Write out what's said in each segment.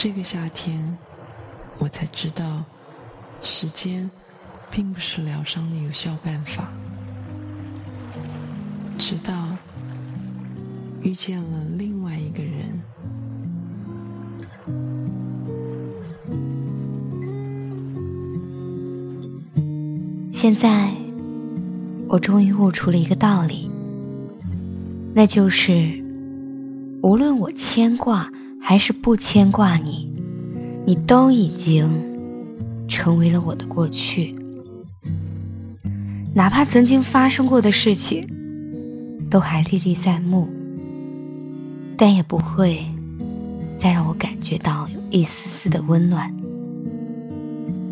这个夏天，我才知道，时间并不是疗伤的有效办法。直到遇见了另外一个人，现在，我终于悟出了一个道理，那就是，无论我牵挂还是不牵挂你，你都已经成为了我的过去。哪怕曾经发生过的事情，都还历历在目，但也不会再让我感觉到有一丝丝的温暖。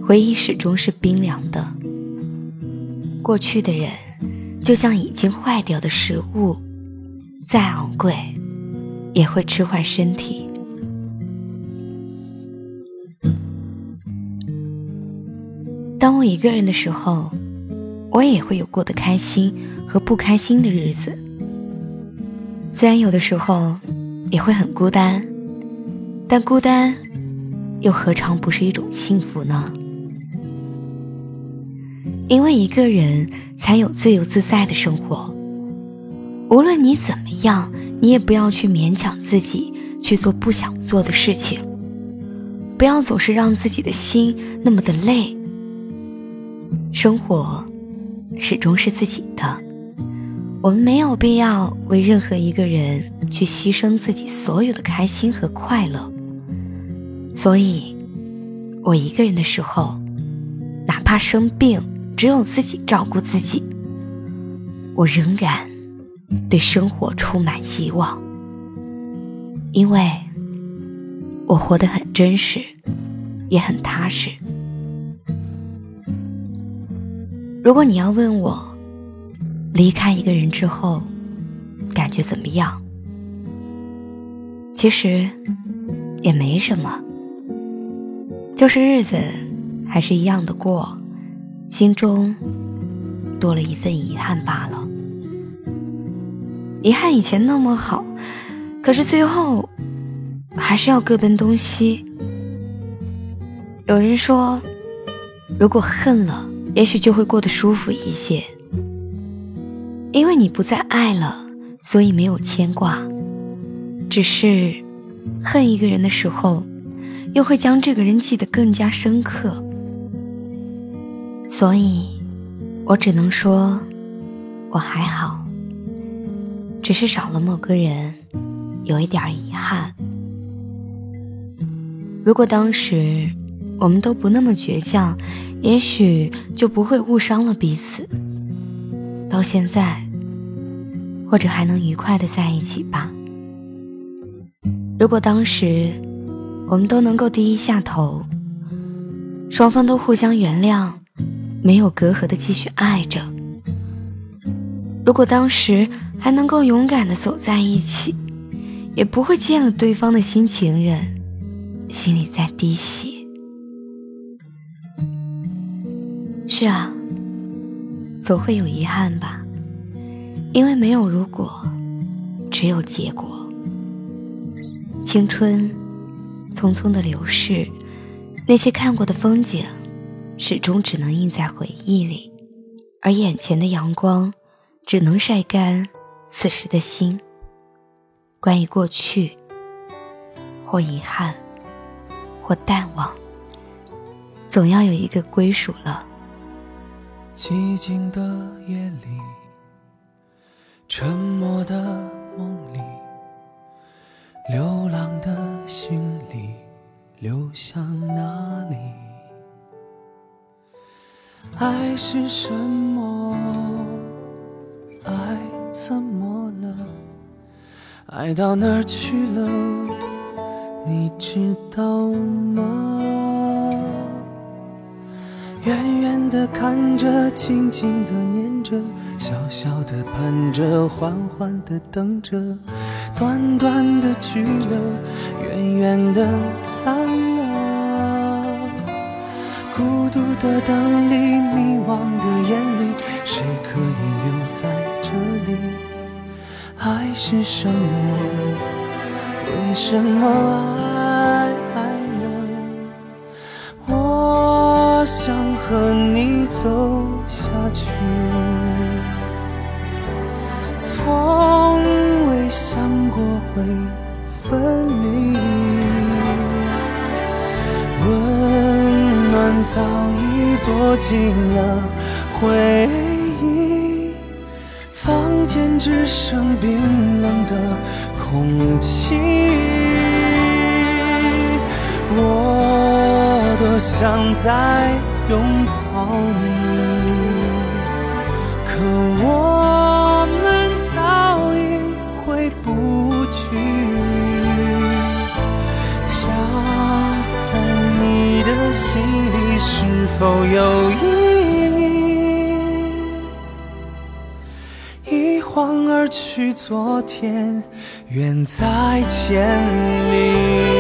回忆始终是冰凉的。过去的人，就像已经坏掉的食物，再昂贵，也会吃坏身体。当我一个人的时候，我也会有过得开心和不开心的日子。虽然有的时候也会很孤单，但孤单又何尝不是一种幸福呢？因为一个人才有自由自在的生活。无论你怎么样，你也不要去勉强自己去做不想做的事情，不要总是让自己的心那么的累。生活始终是自己的，我们没有必要为任何一个人去牺牲自己所有的开心和快乐。所以，我一个人的时候，哪怕生病。只有自己照顾自己，我仍然对生活充满希望，因为我活得很真实，也很踏实。如果你要问我，离开一个人之后感觉怎么样？其实也没什么，就是日子还是一样的过。心中多了一份遗憾罢了。遗憾以前那么好，可是最后还是要各奔东西。有人说，如果恨了，也许就会过得舒服一些。因为你不再爱了，所以没有牵挂。只是恨一个人的时候，又会将这个人记得更加深刻。所以，我只能说，我还好，只是少了某个人，有一点遗憾。如果当时我们都不那么倔强，也许就不会误伤了彼此。到现在，或者还能愉快的在一起吧。如果当时我们都能够低一下头，双方都互相原谅。没有隔阂的继续爱着。如果当时还能够勇敢的走在一起，也不会见了对方的新情人，心里在滴血。是啊，总会有遗憾吧，因为没有如果，只有结果。青春匆匆的流逝，那些看过的风景。始终只能印在回忆里，而眼前的阳光只能晒干此时的心。关于过去，或遗憾，或淡忘，总要有一个归属了。寂静的夜里，沉默的梦里，流浪的心里，流向哪里？爱是什么？爱怎么了？爱到哪儿去了？你知道吗？远远的看着，轻轻的念着，小小的盼着，缓缓的等着，短短的聚了，远远的散了。孤独的灯里，迷惘的眼里，谁可以留在这里？爱是什么？为什么爱想和你走下去，从未想过会分离。温暖早已躲进了回忆，房间只剩冰冷的空气。我多想再拥抱你，可我们早已回不去。家在你的心里是否有意义？一晃而去，昨天远在千里。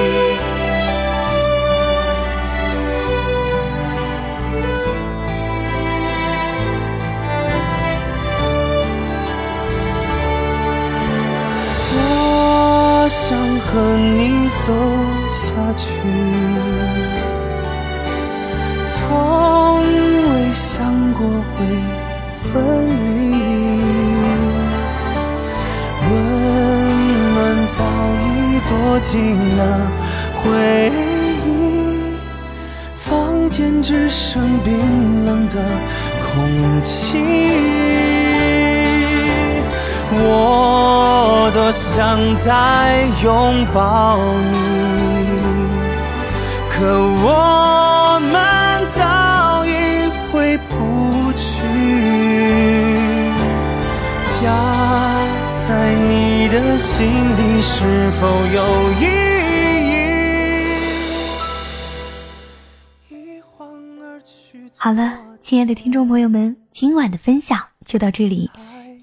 和你走下去，从未想过会分离。温暖早已躲进了回忆，房间只剩冰冷的空气。我多想再拥抱你，可我们早已回不去。家在你的心里是否有意义？一晃而去。好了，亲爱的听众朋友们，今晚的分享就到这里，